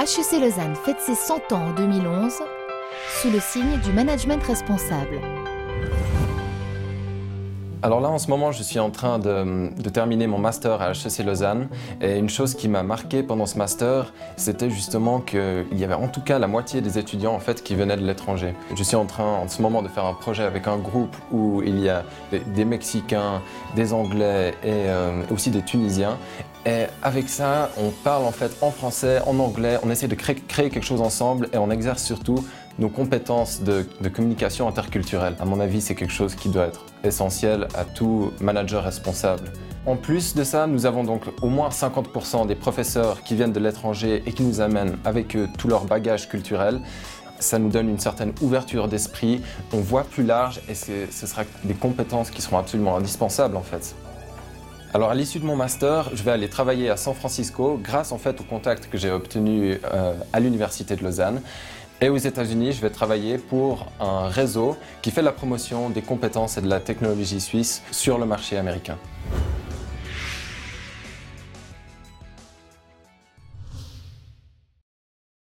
HEC Lausanne fête ses 100 ans en 2011 sous le signe du management responsable. Alors là, en ce moment, je suis en train de, terminer mon master à HEC Lausanne. Et une chose qui m'a marqué pendant ce master, c'était justement qu'il y avait en tout cas la moitié des étudiants en fait qui venaient de l'étranger. Je suis en train en ce moment de faire un projet avec un groupe où il y a des, Mexicains, des Anglais et euh, aussi des Tunisiens. Et avec ça, on parle en fait en français, en anglais, on essaie de créer, quelque chose ensemble et on exerce surtout nos compétences de, communication interculturelle. À mon avis, c'est quelque chose qui doit être essentiel à tout manager responsable. En plus de ça, nous avons donc au moins 50% des professeurs qui viennent de l'étranger et qui nous amènent avec eux tout leur bagage culturel. Ça nous donne une certaine ouverture d'esprit, on voit plus large et ce sera des compétences qui seront absolument indispensables en fait. Alors à l'issue de mon master, je vais aller travailler à San Francisco grâce en fait au contact que j'ai obtenu euh, à l'université de Lausanne. Et aux États-Unis, je vais travailler pour un réseau qui fait la promotion des compétences et de la technologie suisse sur le marché américain.